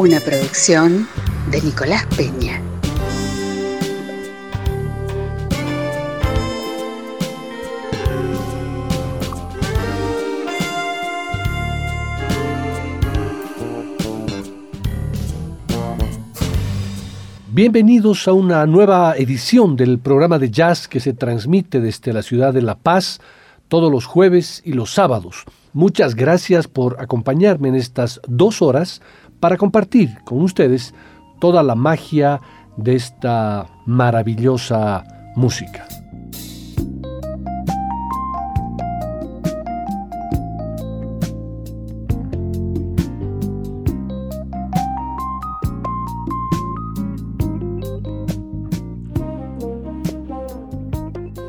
Una producción de Nicolás Peña. Bienvenidos a una nueva edición del programa de jazz que se transmite desde la ciudad de La Paz todos los jueves y los sábados. Muchas gracias por acompañarme en estas dos horas para compartir con ustedes toda la magia de esta maravillosa música.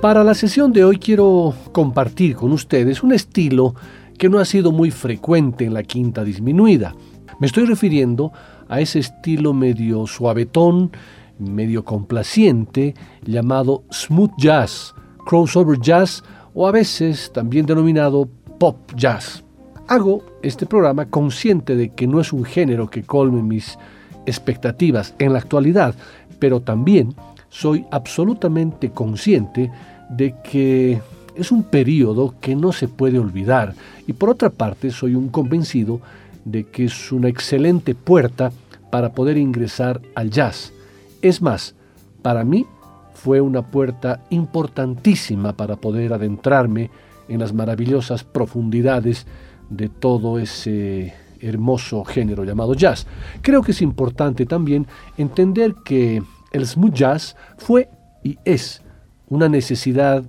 Para la sesión de hoy quiero compartir con ustedes un estilo que no ha sido muy frecuente en la quinta disminuida. Me estoy refiriendo a ese estilo medio suavetón, medio complaciente, llamado smooth jazz, crossover jazz o a veces también denominado pop jazz. Hago este programa consciente de que no es un género que colme mis expectativas en la actualidad, pero también soy absolutamente consciente de que es un periodo que no se puede olvidar y por otra parte soy un convencido de que es una excelente puerta para poder ingresar al jazz. Es más, para mí fue una puerta importantísima para poder adentrarme en las maravillosas profundidades de todo ese hermoso género llamado jazz. Creo que es importante también entender que el smooth jazz fue y es una necesidad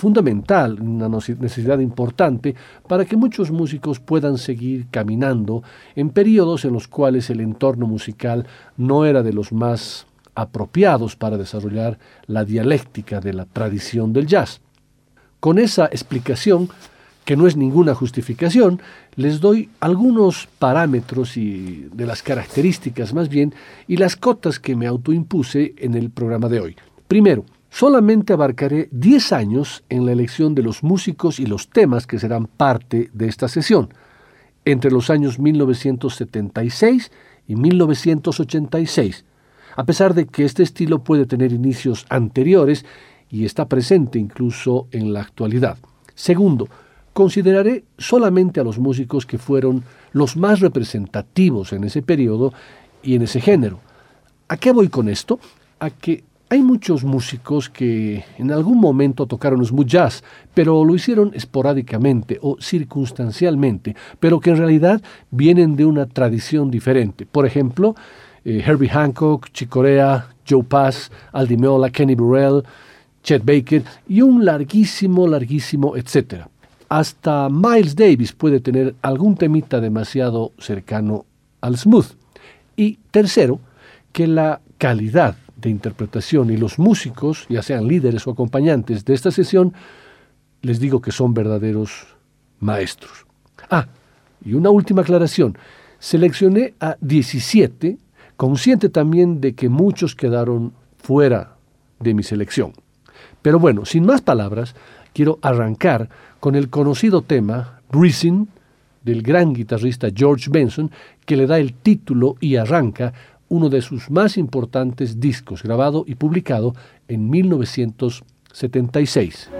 fundamental, una necesidad importante para que muchos músicos puedan seguir caminando en periodos en los cuales el entorno musical no era de los más apropiados para desarrollar la dialéctica de la tradición del jazz. Con esa explicación, que no es ninguna justificación, les doy algunos parámetros y de las características más bien y las cotas que me autoimpuse en el programa de hoy. Primero, Solamente abarcaré 10 años en la elección de los músicos y los temas que serán parte de esta sesión, entre los años 1976 y 1986, a pesar de que este estilo puede tener inicios anteriores y está presente incluso en la actualidad. Segundo, consideraré solamente a los músicos que fueron los más representativos en ese periodo y en ese género. ¿A qué voy con esto? A que hay muchos músicos que en algún momento tocaron smooth jazz, pero lo hicieron esporádicamente o circunstancialmente, pero que en realidad vienen de una tradición diferente. Por ejemplo, eh, Herbie Hancock, Chicorea, Joe Pass, Aldi Meola, Kenny Burrell, Chet Baker y un larguísimo, larguísimo, etcétera. Hasta Miles Davis puede tener algún temita demasiado cercano al smooth. Y tercero, que la calidad de interpretación y los músicos, ya sean líderes o acompañantes de esta sesión, les digo que son verdaderos maestros. Ah, y una última aclaración. Seleccioné a 17, consciente también de que muchos quedaron fuera de mi selección. Pero bueno, sin más palabras, quiero arrancar con el conocido tema Breezing del gran guitarrista George Benson, que le da el título y arranca uno de sus más importantes discos, grabado y publicado en 1976.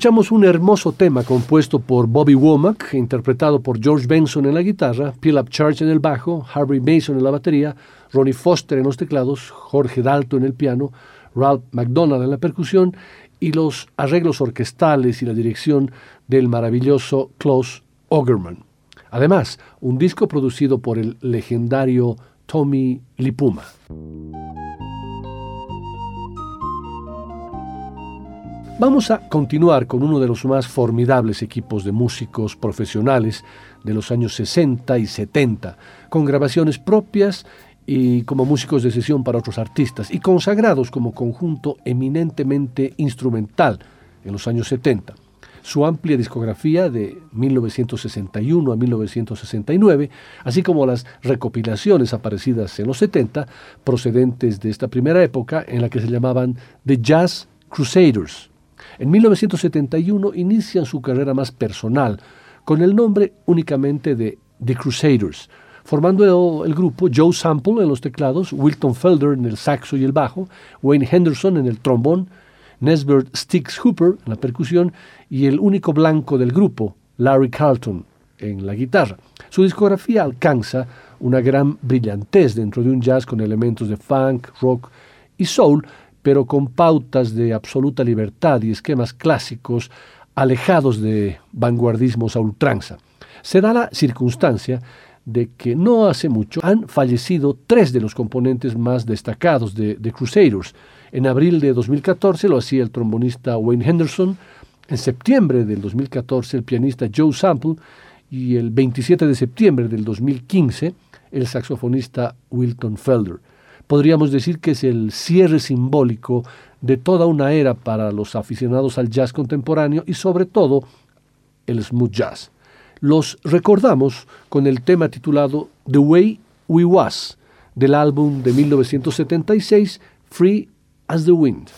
Escuchamos un hermoso tema compuesto por Bobby Womack, interpretado por George Benson en la guitarra, Philip Church en el bajo, Harvey Mason en la batería, Ronnie Foster en los teclados, Jorge Dalto en el piano, Ralph McDonald en la percusión y los arreglos orquestales y la dirección del maravilloso Klaus Ogerman. Además, un disco producido por el legendario Tommy Lipuma. Vamos a continuar con uno de los más formidables equipos de músicos profesionales de los años 60 y 70, con grabaciones propias y como músicos de sesión para otros artistas, y consagrados como conjunto eminentemente instrumental en los años 70. Su amplia discografía de 1961 a 1969, así como las recopilaciones aparecidas en los 70, procedentes de esta primera época en la que se llamaban The Jazz Crusaders, en 1971 inician su carrera más personal con el nombre únicamente de The Crusaders, formando el grupo Joe Sample en los teclados, Wilton Felder en el saxo y el bajo, Wayne Henderson en el trombón, Nesbert Sticks Hooper en la percusión y el único blanco del grupo, Larry Carlton, en la guitarra. Su discografía alcanza una gran brillantez dentro de un jazz con elementos de funk, rock y soul, pero con pautas de absoluta libertad y esquemas clásicos alejados de vanguardismos a ultranza. Se da la circunstancia de que no hace mucho han fallecido tres de los componentes más destacados de, Crusaders. En abril de 2014 lo hacía el trombonista Wayne Henderson, en septiembre del 2014 el pianista Joe Sample y el 27 de septiembre del 2015 el saxofonista Wilton Felder podríamos decir que es el cierre simbólico de toda una era para los aficionados al jazz contemporáneo y sobre todo el smooth jazz. Los recordamos con el tema titulado The Way We Was del álbum de 1976 Free as the Wind.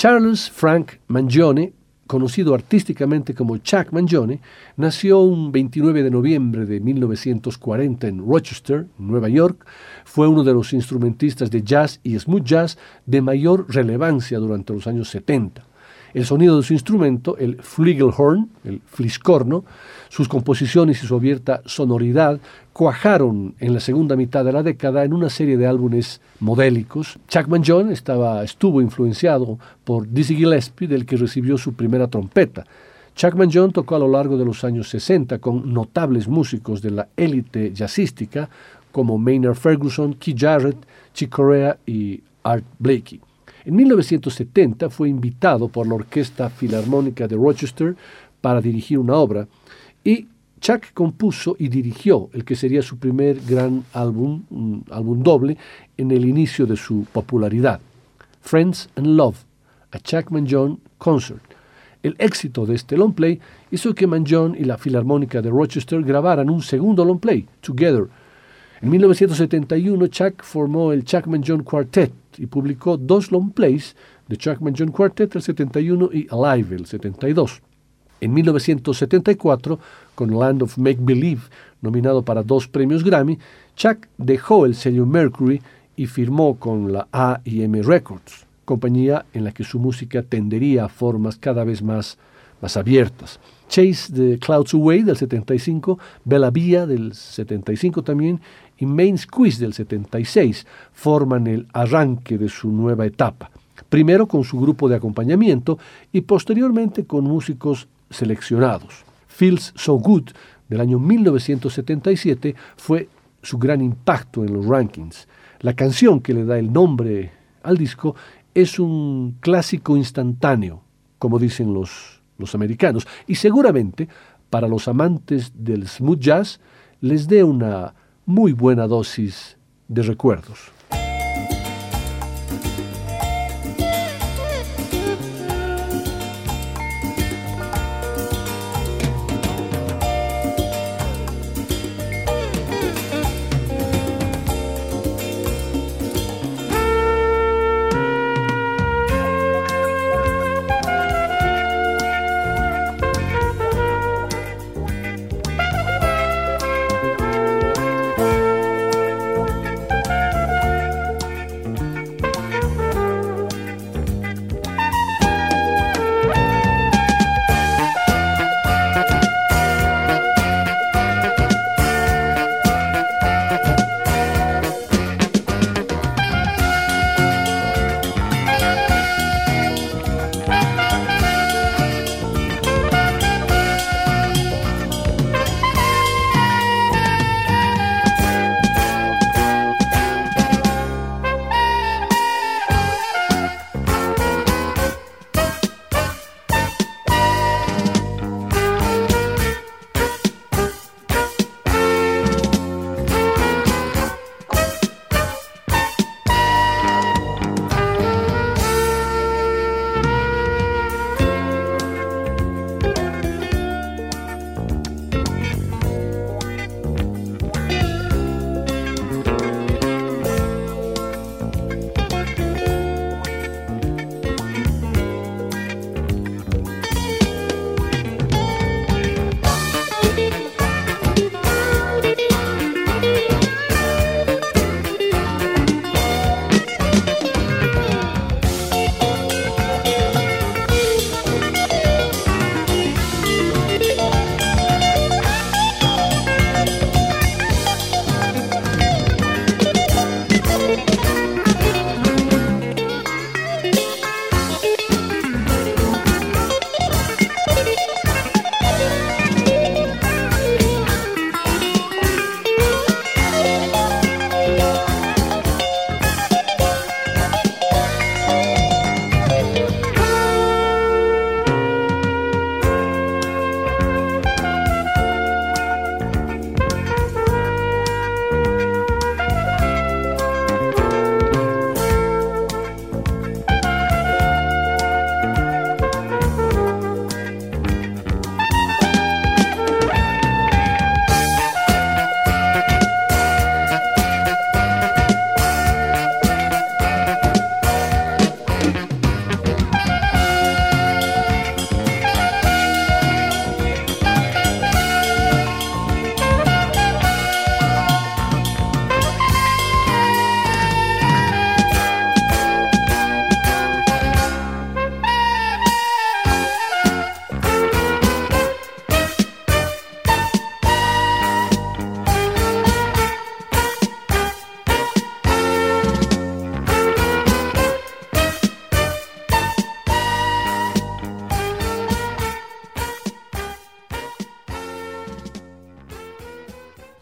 Charles Frank Mangione, conocido artísticamente como Chuck Mangione, nació un 29 de noviembre de 1940 en Rochester, Nueva York. Fue uno de los instrumentistas de jazz y smooth jazz de mayor relevancia durante los años 70. El sonido de su instrumento, el flugelhorn, el fliscorno, sus composiciones y su abierta sonoridad cuajaron en la segunda mitad de la década en una serie de álbumes modélicos. Chuckman John estaba, estuvo influenciado por Dizzy Gillespie, del que recibió su primera trompeta. Chuckman John tocó a lo largo de los años 60 con notables músicos de la élite jazzística como Maynard Ferguson, Keith Jarrett, Chick Corea y Art Blakey. En 1970 fue invitado por la Orquesta Filarmónica de Rochester para dirigir una obra y Chuck compuso y dirigió el que sería su primer gran álbum, un álbum doble, en el inicio de su popularidad, Friends and Love, a Chuck Mangione Concert. El éxito de este long play hizo que Mangione y la Filarmónica de Rochester grabaran un segundo long play, Together. En 1971 Chuck formó el Chuck Mangione Quartet, y publicó dos long plays de Chuckman John Quartet el 71 y Alive el 72. En 1974, con Land of Make Believe, nominado para dos premios Grammy, Chuck dejó el sello Mercury y firmó con la A&M Records, compañía en la que su música tendería a formas cada vez más, más abiertas. Chase the Clouds Away del 75, Bella Via del 75 también y Main Squeeze del 76 forman el arranque de su nueva etapa, primero con su grupo de acompañamiento y posteriormente con músicos seleccionados. Feels So Good del año 1977 fue su gran impacto en los rankings. La canción que le da el nombre al disco es un clásico instantáneo, como dicen los, los americanos, y seguramente para los amantes del smooth jazz les dé una muy buena dosis de recuerdos.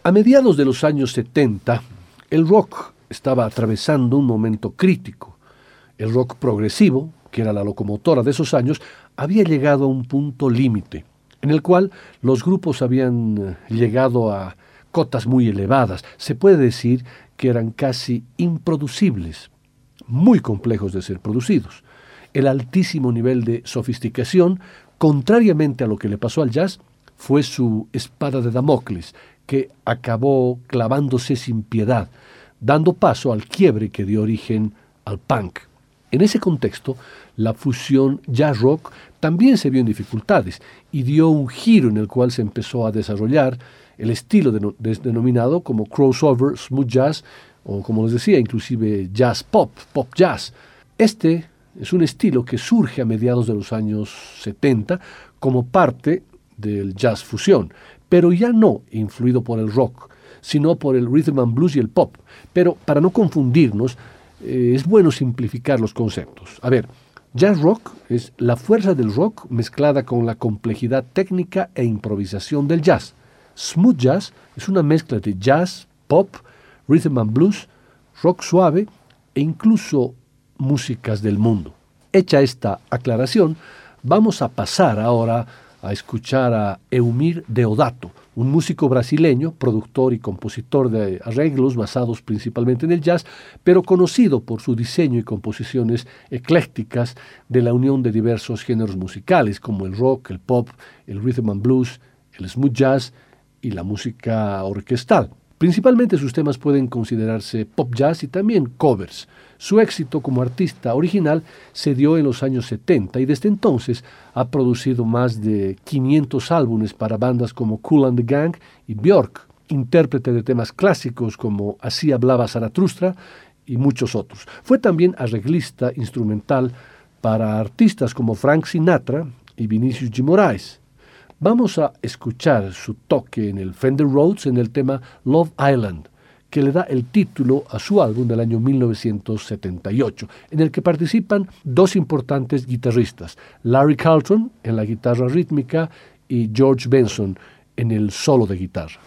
A mediados de los años 70, el rock estaba atravesando un momento crítico. El rock progresivo, que era la locomotora de esos años, había llegado a un punto límite, en el cual los grupos habían eh, llegado a cotas muy elevadas. Se puede decir que eran casi improducibles, muy complejos de ser producidos. El altísimo nivel de sofisticación, contrariamente a lo que le pasó al jazz, fue su espada de Damocles, que acabó clavándose sin piedad, dando paso al quiebre que dio origen al punk. En ese contexto, la fusión jazz rock también se vio en dificultades y dio un giro en el cual se empezó a desarrollar el estilo denominado como crossover, smooth jazz o como les decía, inclusive jazz pop, pop jazz. Este es un estilo que surge a mediados de los años 70 como parte del jazz fusión, pero ya no influido por el rock, sino por el rhythm and blues y el pop. Pero para no confundirnos, eh, es bueno simplificar los conceptos. A ver, jazz rock es la fuerza del rock mezclada con la complejidad técnica e improvisación del jazz. Smooth jazz es una mezcla de jazz, pop, rhythm and blues, rock suave e incluso músicas del mundo. Hecha esta aclaración, vamos a pasar ahora a escuchar a Eumir Deodato, un músico brasileño, productor y compositor de arreglos basados principalmente en el jazz, pero conocido por su diseño y composiciones eclécticas de la unión de diversos géneros musicales como el rock, el pop, el rhythm and blues, el smooth jazz y la música orquestal. Principalmente sus temas pueden considerarse pop jazz y también covers. Su éxito como artista original se dio en los años 70 y desde entonces ha producido más de 500 álbumes para bandas como Cool and the Gang y Björk, intérprete de temas clásicos como Así hablaba Zaratustra y muchos otros. Fue también arreglista instrumental para artistas como Frank Sinatra y Vinicius G. Moraes. Vamos a escuchar su toque en el Fender Rhodes en el tema Love Island, que le da el título a su álbum del año 1978, en el que participan dos importantes guitarristas, Larry Carlton en la guitarra rítmica y George Benson en el solo de guitarra.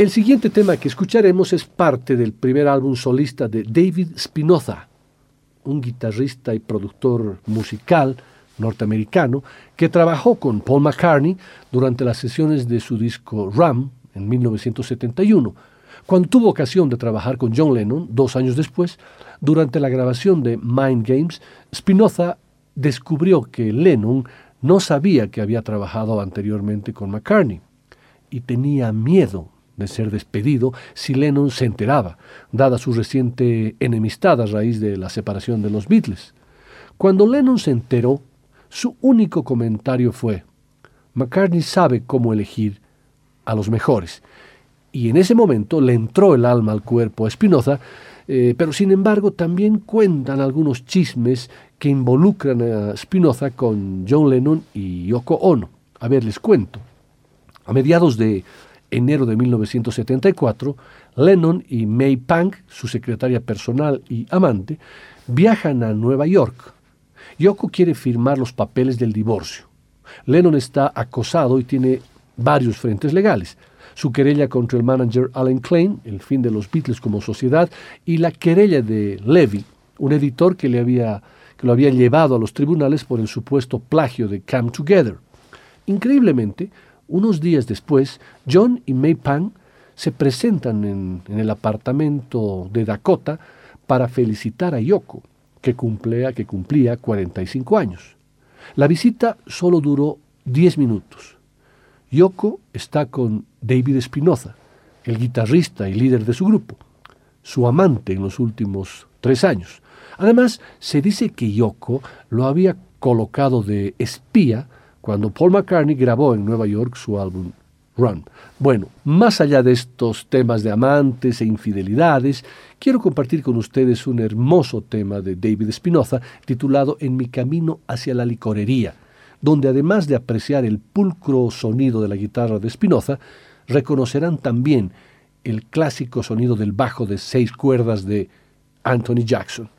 El siguiente tema que escucharemos es parte del primer álbum solista de David Spinoza, un guitarrista y productor musical norteamericano que trabajó con Paul McCartney durante las sesiones de su disco Ram en 1971. Cuando tuvo ocasión de trabajar con John Lennon dos años después, durante la grabación de Mind Games, Spinoza descubrió que Lennon no sabía que había trabajado anteriormente con McCartney y tenía miedo de ser despedido si Lennon se enteraba, dada su reciente enemistad a raíz de la separación de los Beatles. Cuando Lennon se enteró, su único comentario fue, McCartney sabe cómo elegir a los mejores. Y en ese momento le entró el alma al cuerpo a Spinoza, eh, pero sin embargo también cuentan algunos chismes que involucran a Spinoza con John Lennon y Yoko Ono. A ver, les cuento. A mediados de enero de 1974, Lennon y May Pang, su secretaria personal y amante, viajan a Nueva York. Yoko quiere firmar los papeles del divorcio. Lennon está acosado y tiene varios frentes legales. Su querella contra el manager Alan Klein, el fin de los Beatles como sociedad, y la querella de Levy, un editor que, le había, que lo había llevado a los tribunales por el supuesto plagio de Come Together. Increíblemente, unos días después, John y May Pan se presentan en, el apartamento de Dakota para felicitar a Yoko, que, cumplía, que cumplía 45 años. La visita solo duró 10 minutos. Yoko está con David Espinoza, el guitarrista y líder de su grupo, su amante en los últimos tres años. Además, se dice que Yoko lo había colocado de espía cuando Paul McCartney grabó en Nueva York su álbum Run. Bueno, más allá de estos temas de amantes e infidelidades, quiero compartir con ustedes un hermoso tema de David Espinoza titulado En mi camino hacia la licorería, donde además de apreciar el pulcro sonido de la guitarra de Espinoza, reconocerán también el clásico sonido del bajo de seis cuerdas de Anthony Jackson.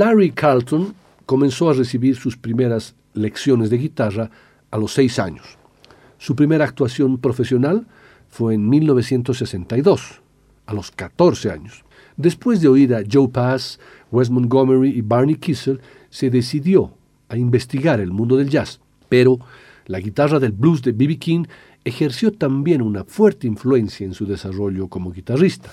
Larry Carlton comenzó a recibir sus primeras lecciones de guitarra a los seis años. Su primera actuación profesional fue en 1962, a los 14 años. Después de oír a Joe Pass, Wes Montgomery y Barney Kissel, se decidió a investigar el mundo del jazz, pero la guitarra del blues de B.B. King ejerció también una fuerte influencia en su desarrollo como guitarrista.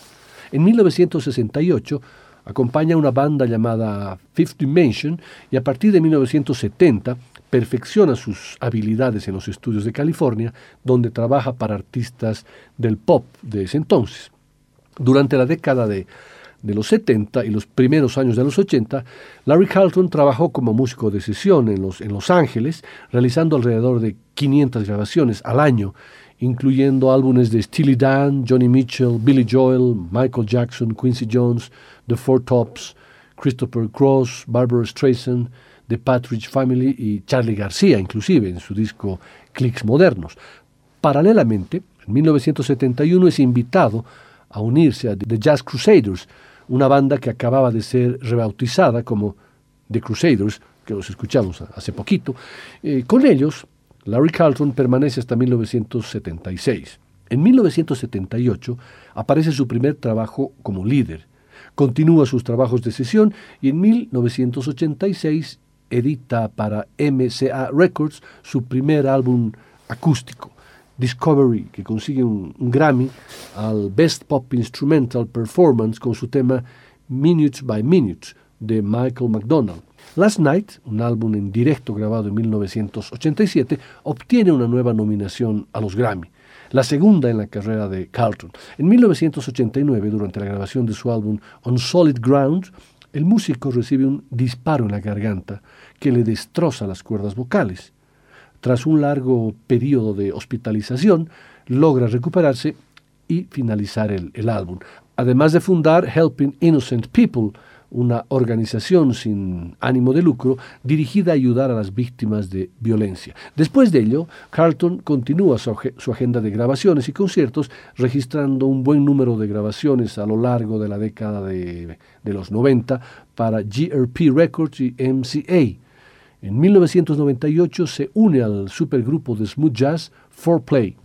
En 1968 acompaña una banda llamada Fifth Dimension y a partir de 1970 perfecciona sus habilidades en los estudios de California, donde trabaja para artistas del pop de ese entonces. Durante la década de, los 70 y los primeros años de los 80, Larry Carlton trabajó como músico de sesión en Los, en los Ángeles, realizando alrededor de 500 grabaciones al año, incluyendo álbumes de Steely Dan, Johnny Mitchell, Billy Joel, Michael Jackson, Quincy Jones, The Four Tops, Christopher Cross, Barbara Streisand, The Patridge Family y Charlie García, inclusive en su disco Clicks Modernos. Paralelamente, en 1971 es invitado a unirse a The Jazz Crusaders, una banda que acababa de ser rebautizada como The Crusaders, que los escuchamos hace poquito. Eh, con ellos, Larry Carlton permanece hasta 1976. En 1978 aparece su primer trabajo como líder. Continúa sus trabajos de sesión y en 1986 edita para MCA Records su primer álbum acústico. Discovery, que consigue un, Grammy al Best Pop Instrumental Performance con su tema Minutes by Minutes de Michael McDonald. Last Night, un álbum en directo grabado en 1987, obtiene una nueva nominación a los Grammy, la segunda en la carrera de Carlton. En 1989, durante la grabación de su álbum On Solid Ground, el músico recibe un disparo en la garganta que le destroza las cuerdas vocales. Tras un largo periodo de hospitalización, logra recuperarse y finalizar el, álbum. Además de fundar Helping Innocent People, una organización sin ánimo de lucro dirigida a ayudar a las víctimas de violencia. Después de ello, Carlton continúa su, agenda de grabaciones y conciertos, registrando un buen número de grabaciones a lo largo de la década de, los 90 para GRP Records y MCA. En 1998 se une al supergrupo de smooth jazz 4Play.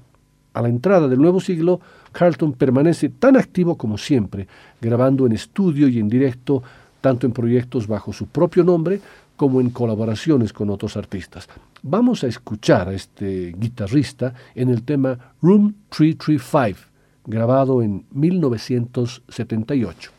A la entrada del nuevo siglo, Carlton permanece tan activo como siempre, grabando en estudio y en directo, tanto en proyectos bajo su propio nombre como en colaboraciones con otros artistas. Vamos a escuchar a este guitarrista en el tema Room 335, grabado en 1978.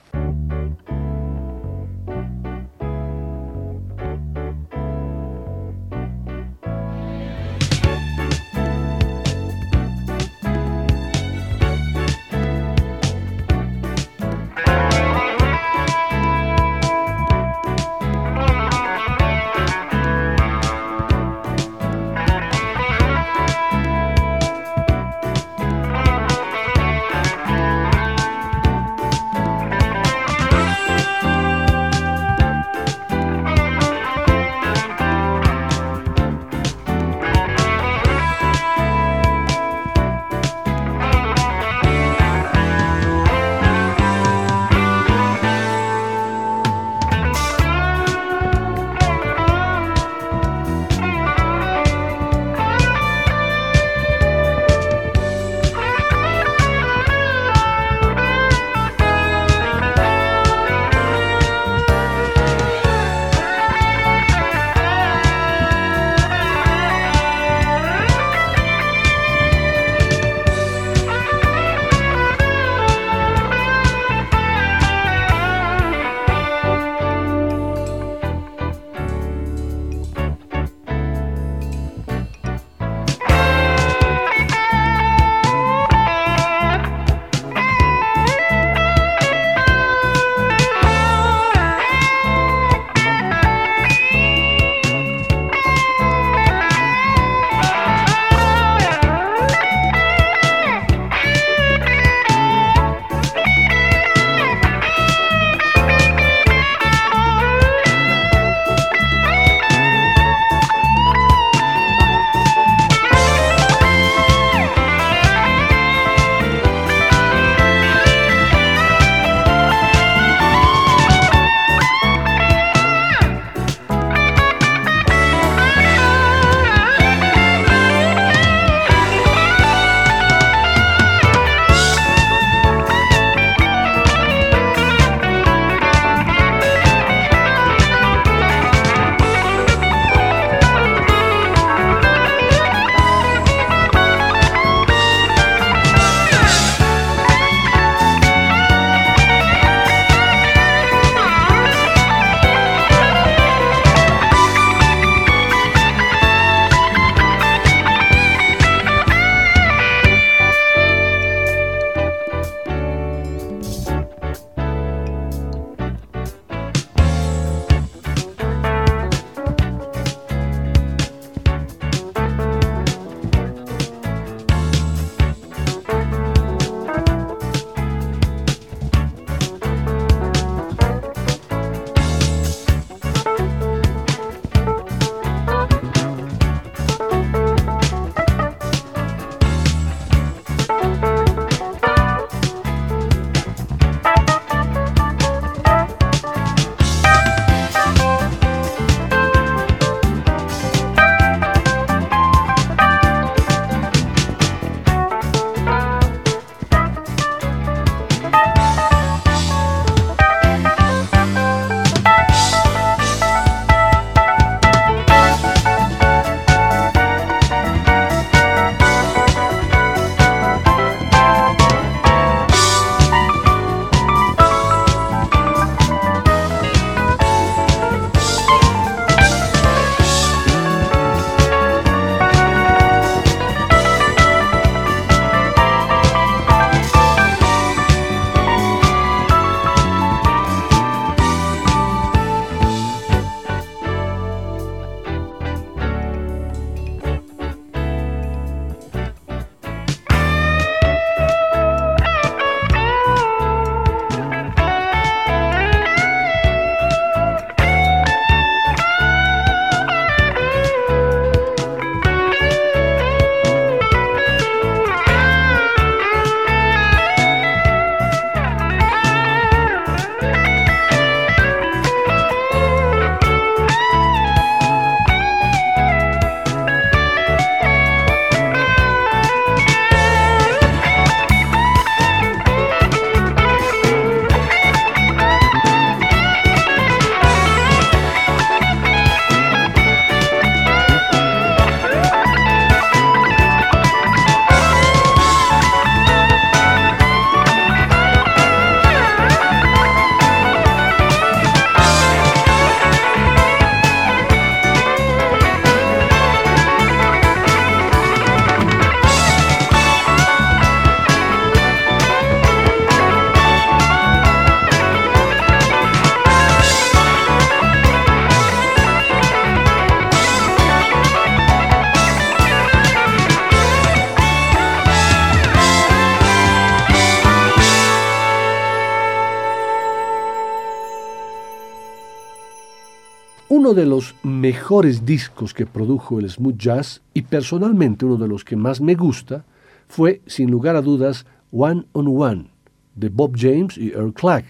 Uno de los mejores discos que produjo el smooth jazz y personalmente uno de los que más me gusta fue, sin lugar a dudas, One on One de Bob James y Earl Clark.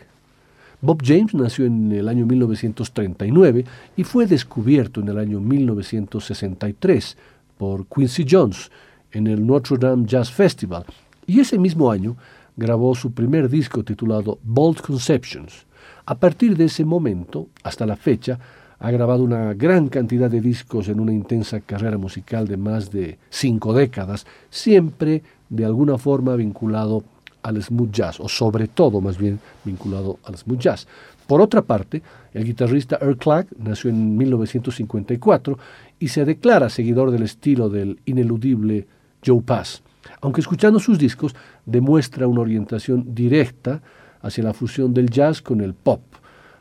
Bob James nació en el año 1939 y fue descubierto en el año 1963 por Quincy Jones en el Notre Dame Jazz Festival y ese mismo año grabó su primer disco titulado Bold Conceptions. A partir de ese momento, hasta la fecha, ha grabado una gran cantidad de discos en una intensa carrera musical de más de cinco décadas, siempre de alguna forma vinculado al smooth jazz, o sobre todo más bien vinculado al smooth jazz. Por otra parte, el guitarrista Earl Clark nació en 1954 y se declara seguidor del estilo del ineludible Joe Pass, aunque escuchando sus discos demuestra una orientación directa hacia la fusión del jazz con el pop,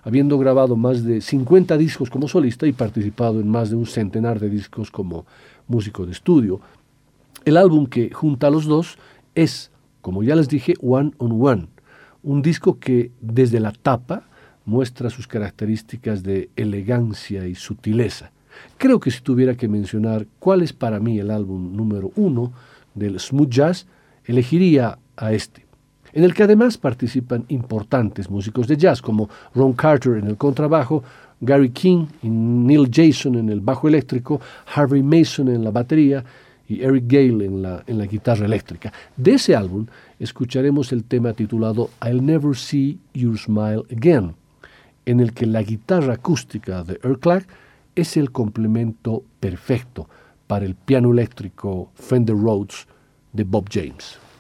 habiendo grabado más de 50 discos como solista y participado en más de un centenar de discos como músico de estudio. El álbum que junta a los dos es, como ya les dije, One on One, un disco que desde la tapa muestra sus características de elegancia y sutileza. Creo que si tuviera que mencionar cuál es para mí el álbum número uno del smooth jazz, elegiría a este, en el que además participan importantes músicos de jazz como Ron Carter en el contrabajo, Gary King y Neil Jason en el bajo eléctrico, Harvey Mason en la batería y Eric Gale en la, en la guitarra eléctrica. De ese álbum escucharemos el tema titulado I'll Never See Your Smile Again, en el que la guitarra acústica de Earl Clark es el complemento perfecto para el piano eléctrico Fender Rhodes de Bob James.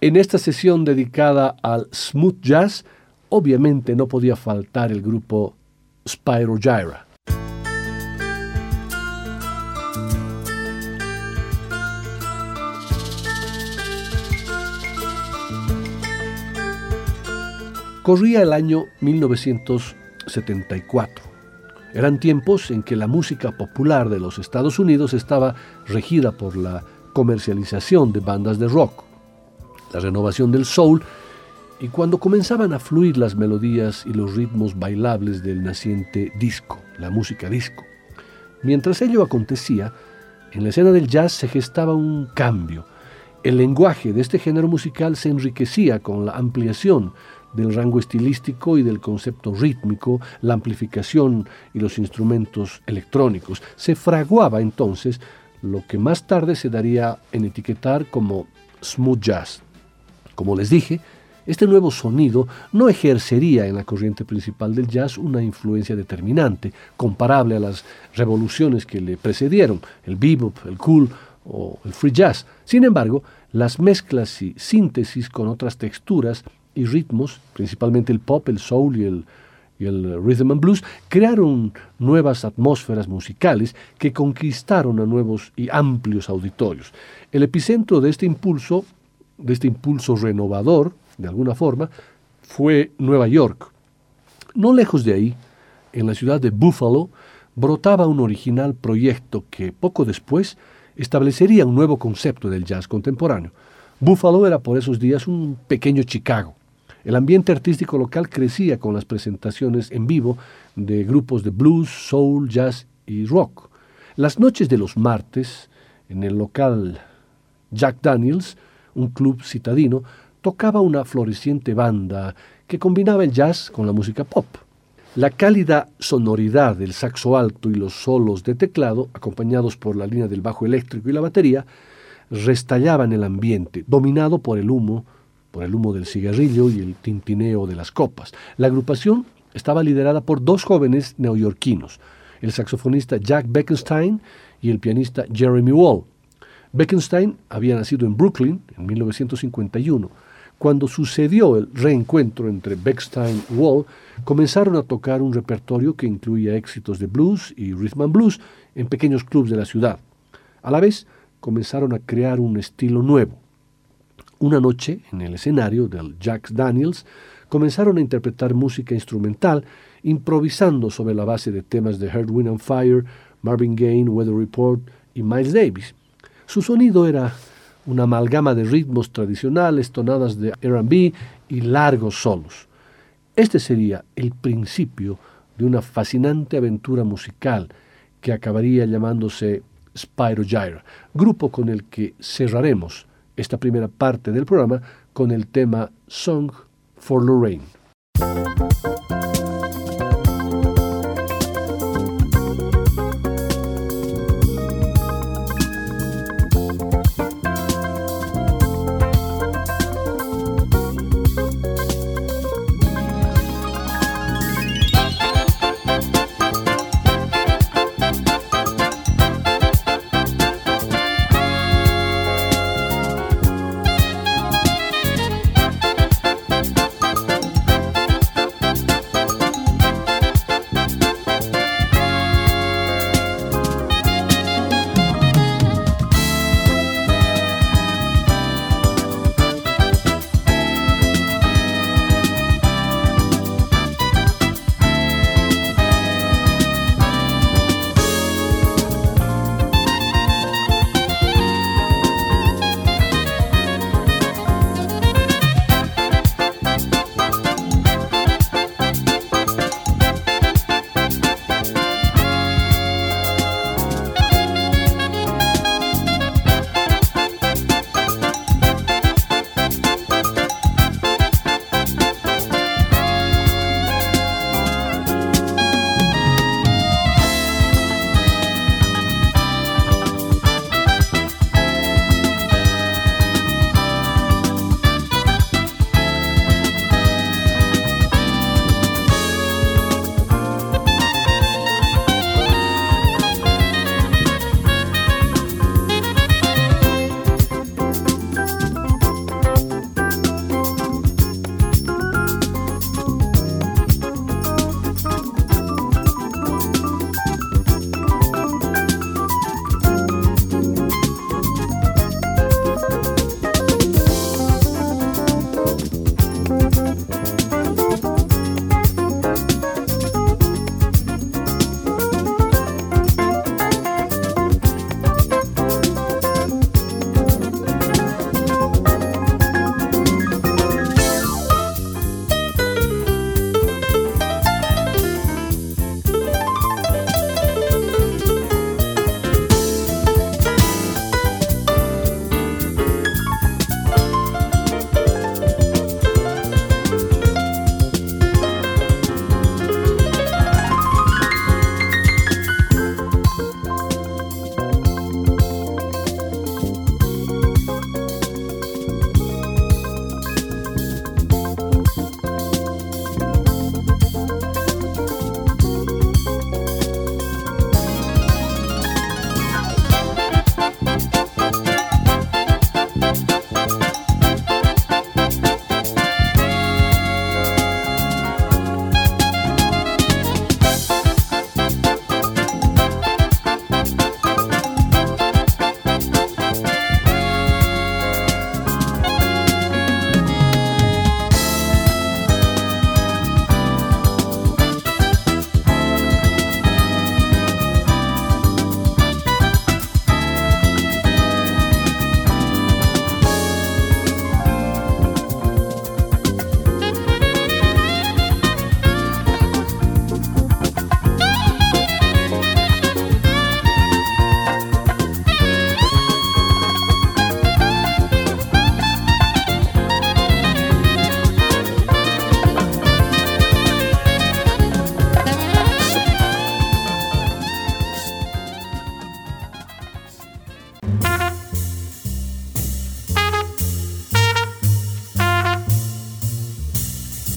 en esta sesión dedicada al smooth jazz, obviamente no podía faltar el grupo Spyro Gyra. Corría el año 1974. Eran tiempos en que la música popular de los Estados Unidos estaba regida por la comercialización de bandas de rock, la renovación del soul y cuando comenzaban a fluir las melodías y los ritmos bailables del naciente disco, la música disco. Mientras ello acontecía, en la escena del jazz se gestaba un cambio. El lenguaje de este género musical se enriquecía con la ampliación del rango estilístico y del concepto rítmico, la amplificación y los instrumentos electrónicos. Se fraguaba entonces lo que más tarde se daría en etiquetar como smooth jazz. Como les dije, este nuevo sonido no ejercería en la corriente principal del jazz una influencia determinante, comparable a las revoluciones que le precedieron, el bebop, el cool o el free jazz. Sin embargo, las mezclas y síntesis con otras texturas y ritmos, principalmente el pop, el soul y el, y el rhythm and blues, crearon nuevas atmósferas musicales que conquistaron a nuevos y amplios auditorios. El epicentro de este impulso, de este impulso renovador, de alguna forma, fue Nueva York. No lejos de ahí, en la ciudad de Buffalo, brotaba un original proyecto que poco después establecería un nuevo concepto del jazz contemporáneo. Buffalo era por esos días un pequeño Chicago. El ambiente artístico local crecía con las presentaciones en vivo de grupos de blues, soul, jazz y rock. Las noches de los martes, en el local Jack Daniels, un club citadino, tocaba una floreciente banda que combinaba el jazz con la música pop. La cálida sonoridad del saxo alto y los solos de teclado, acompañados por la línea del bajo eléctrico y la batería, restallaban el ambiente, dominado por el humo por el humo del cigarrillo y el tintineo de las copas. La agrupación estaba liderada por dos jóvenes neoyorquinos, el saxofonista Jack Beckenstein y el pianista Jeremy Wall. Beckenstein había nacido en Brooklyn en 1951. Cuando sucedió el reencuentro entre Beckstein y Wall, comenzaron a tocar un repertorio que incluía éxitos de blues y rhythm and blues en pequeños clubs de la ciudad. A la vez, comenzaron a crear un estilo nuevo, una noche, en el escenario del Jack Daniels, comenzaron a interpretar música instrumental, improvisando sobre la base de temas de Heart, Wind and Fire, Marvin Gaye, Weather Report y Miles Davis. Su sonido era una amalgama de ritmos tradicionales, tonadas de RB y largos solos. Este sería el principio de una fascinante aventura musical que acabaría llamándose Spyro Gyra, grupo con el que cerraremos esta primera parte del programa con el tema Song for Lorraine.